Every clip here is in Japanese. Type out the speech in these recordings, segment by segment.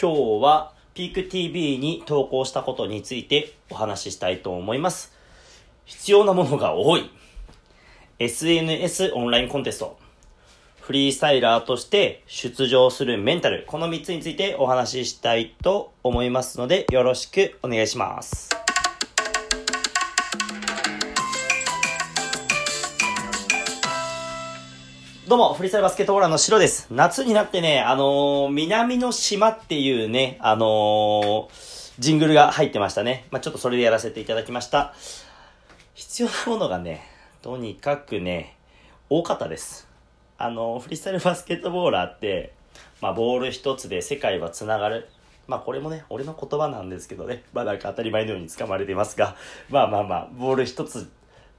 今日はピーク TV に投稿したことについてお話ししたいと思います。必要なものが多い。SNS オンラインコンテスト。フリースタイラーとして出場するメンタル。この3つについてお話ししたいと思いますのでよろしくお願いします。どうも、フリースタイルバスケットボーラーのシロです。夏になってね、あのー、南の島っていうね、あのー、ジングルが入ってましたね。まあ、ちょっとそれでやらせていただきました。必要なものがね、とにかくね、多かったです。あのー、フリースタイルバスケットボーラーって、まあ、ボール一つで世界は繋がる。まあこれもね、俺の言葉なんですけどね、まあなんか当たり前のように使われてますが、まあまあまあ、ボール一つ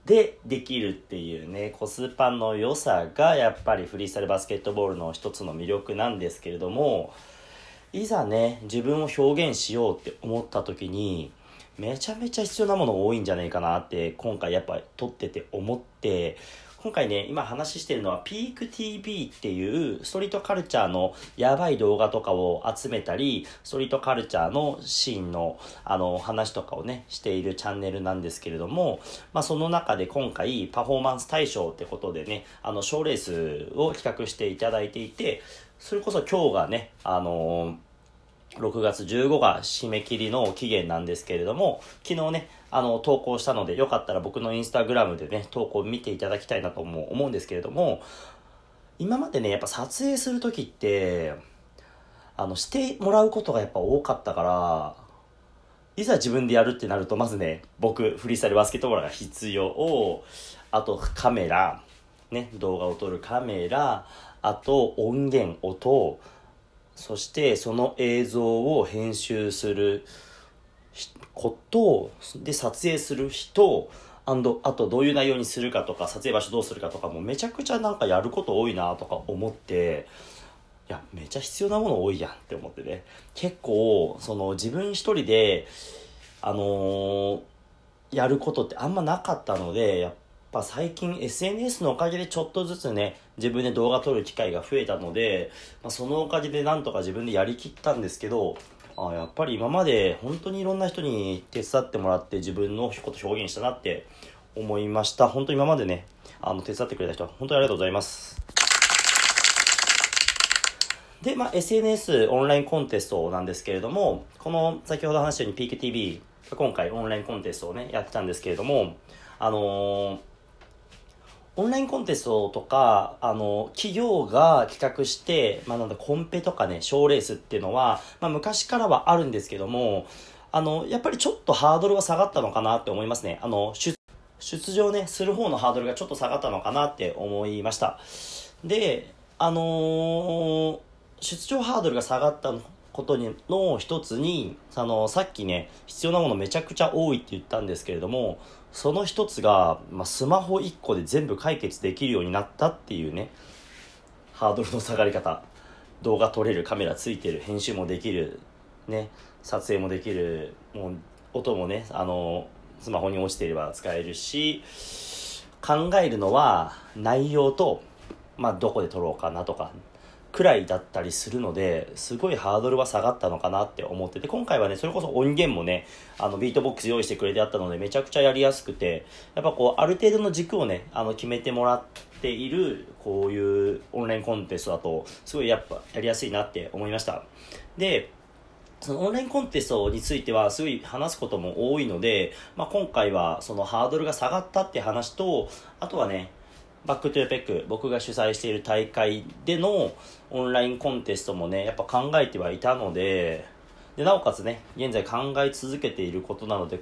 でできるっていうねコスパの良さがやっぱりフリースタイルバスケットボールの一つの魅力なんですけれどもいざね自分を表現しようって思った時にめちゃめちゃ必要なもの多いんじゃないかなって今回やっぱ撮ってて思って今回ね、今話してるのはピーク TV っていうストリートカルチャーのやばい動画とかを集めたり、ストリートカルチャーのシーンのあの話とかをね、しているチャンネルなんですけれども、まあその中で今回パフォーマンス大賞ってことでね、あの賞レースを企画していただいていて、それこそ今日がね、あのー6月15が締め切りの期限なんですけれども、昨日ね、あの、投稿したので、よかったら僕のインスタグラムでね、投稿見ていただきたいなとも思うんですけれども、今までね、やっぱ撮影するときって、あの、してもらうことがやっぱ多かったから、いざ自分でやるってなると、まずね、僕、フリースタイルバスケットボールが必要。あと、カメラ、ね、動画を撮るカメラ、あと、音源、音、そしてその映像を編集することで撮影する人あとどういう内容にするかとか撮影場所どうするかとかもめちゃくちゃなんかやること多いなとか思っていやめちゃ必要なもの多いやんって思ってね。結構その自分一人であのー、やることってあんまなかったのでやっぱ最近 SNS のおかげでちょっとずつね、自分で動画撮る機会が増えたので、まあ、そのおかげでなんとか自分でやりきったんですけど、あやっぱり今まで本当にいろんな人に手伝ってもらって自分のこと表現したなって思いました。本当に今までね、あの手伝ってくれた人、本当にありがとうございます。で、まあ、SNS オンラインコンテストなんですけれども、この先ほど話したように PKTV 今回オンラインコンテストをね、やってたんですけれども、あのーオンラインコンテストとか、あの、企業が企画して、まあ、なんだ、コンペとかね、賞レースっていうのは、まあ、昔からはあるんですけども、あの、やっぱりちょっとハードルは下がったのかなって思いますね。あの、出、出場ね、する方のハードルがちょっと下がったのかなって思いました。で、あのー、出場ハードルが下がったことにの一つに、あの、さっきね、必要なものめちゃくちゃ多いって言ったんですけれども、その一つが、まあ、スマホ1個で全部解決できるようになったっていうね、ハードルの下がり方。動画撮れるカメラついてる、編集もできる、ね、撮影もできる、もう、音もね、あの、スマホに落ちていれば使えるし、考えるのは内容と、まあ、どこで撮ろうかなとか、くらいだったりするのですごいハードルは下がったのかなって思ってて今回はねそれこそ音源もねあのビートボックス用意してくれてあったのでめちゃくちゃやりやすくてやっぱこうある程度の軸をねあの決めてもらっているこういうオンラインコンテストだとすごいやっぱやりやすいなって思いました。でそのオンラインコンテストについてはすごい話すことも多いので、まあ、今回はそのハードルが下がったって話とあとはねバックトゥーペック、僕が主催している大会でのオンラインコンテストもね、やっぱ考えてはいたので、で、なおかつね、現在考え続けていることなので、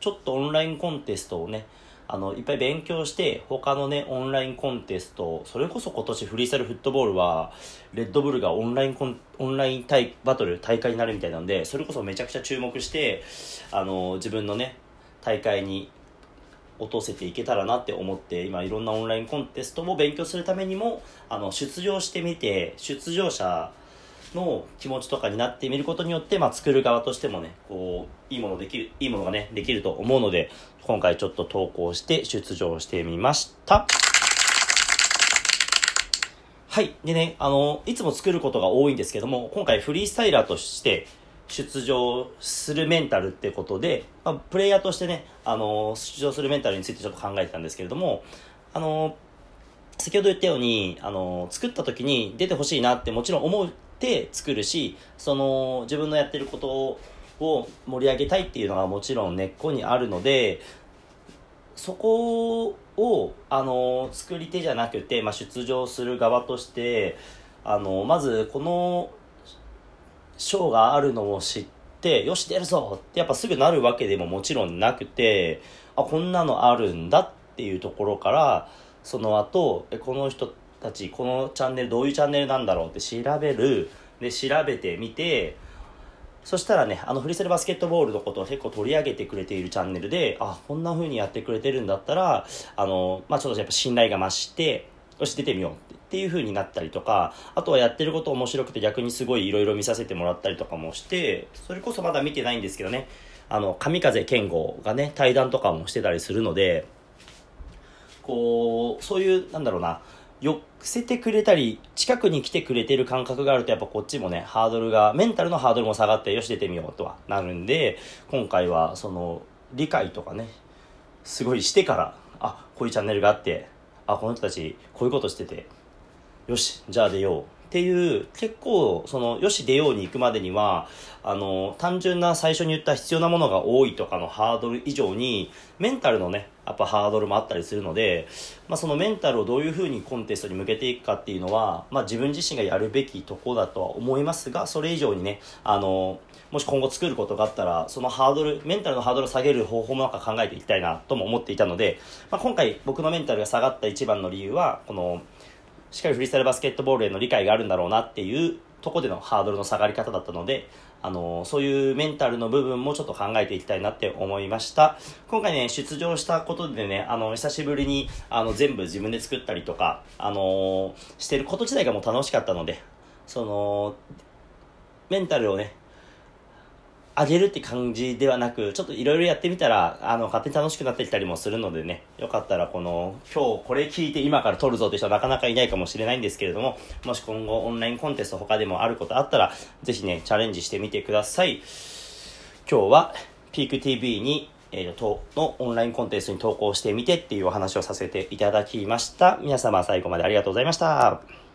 ちょっとオンラインコンテストをね、あの、いっぱい勉強して、他のね、オンラインコンテスト、それこそ今年フリースタイルフットボールは、レッドブルがオンラインコン、オンライン対バトル、大会になるみたいなので、それこそめちゃくちゃ注目して、あの、自分のね、大会に落とせていけたらなって思って今いろんなオンラインコンテストも勉強するためにもあの出場してみて出場者の気持ちとかになってみることによって、まあ、作る側としてもねこういいものできるいいものがねできると思うので今回ちょっと投稿して出場してみましたはい。でね、あの、いつも作ることが多いんですけども、今回フリースタイラーとして出場するメンタルってことで、まあ、プレイヤーとしてね、あの、出場するメンタルについてちょっと考えてたんですけれども、あの、先ほど言ったように、あの、作った時に出てほしいなってもちろん思って作るし、その、自分のやってることを盛り上げたいっていうのがもちろん根っこにあるので、そこを、あの、作り手じゃなくて、まあ、出場する側として、あの、まず、この、賞があるのを知って、よし、出るぞってやっぱすぐなるわけでももちろんなくて、あ、こんなのあるんだっていうところから、その後、この人たち、このチャンネル、どういうチャンネルなんだろうって調べる。で、調べてみて、そしたらね、あのフリセルバスケットボールのことを結構取り上げてくれているチャンネルで、あ、こんな風にやってくれてるんだったら、あの、まあ、ちょっとやっぱ信頼が増して、よし、出てみようってていう風になったりとか、あとはやってること面白くて逆にすごい色々見させてもらったりとかもして、それこそまだ見てないんですけどね、あの、神風健吾がね、対談とかもしてたりするので、こう、そういう、なんだろうな、寄せてくれたり、近くに来てくれてる感覚があると、やっぱこっちもね、ハードルが、メンタルのハードルも下がって、よし出てみようとはなるんで、今回は、その、理解とかね、すごいしてから、あ、こういうチャンネルがあって、あ、この人たち、こういうことしてて、よし、じゃあ出よう。っていう、結構、その、よし出ように行くまでには、あの、単純な最初に言った必要なものが多いとかのハードル以上に、メンタルのね、やっぱハードルもあったりするので、まあ、そのメンタルをどういうふうにコンテストに向けていくかっていうのは、まあ、自分自身がやるべきとこだとは思いますが、それ以上にね、あの、もし今後作ることがあったら、そのハードル、メンタルのハードルを下げる方法もなんか考えていきたいなとも思っていたので、まあ、今回僕のメンタルが下がった一番の理由は、この、しっかりフリースタイルバスケットボールへの理解があるんだろうなっていうとこでのハードルの下がり方だったので、あの、そういうメンタルの部分もちょっと考えていきたいなって思いました。今回ね、出場したことでね、あの、久しぶりに、あの、全部自分で作ったりとか、あのしてること自体がもう楽しかったので、その、メンタルをね、上げるって感じではなく、ちょっといろいろやってみたら、あの、勝手に楽しくなってきたりもするのでね、よかったらこの、今日これ聞いて今から撮るぞって人はなかなかいないかもしれないんですけれども、もし今後オンラインコンテスト他でもあることあったら、ぜひね、チャレンジしてみてください。今日は、ピーク TV に、えー、と、のオンラインコンテストに投稿してみてっていうお話をさせていただきました。皆様最後までありがとうございました。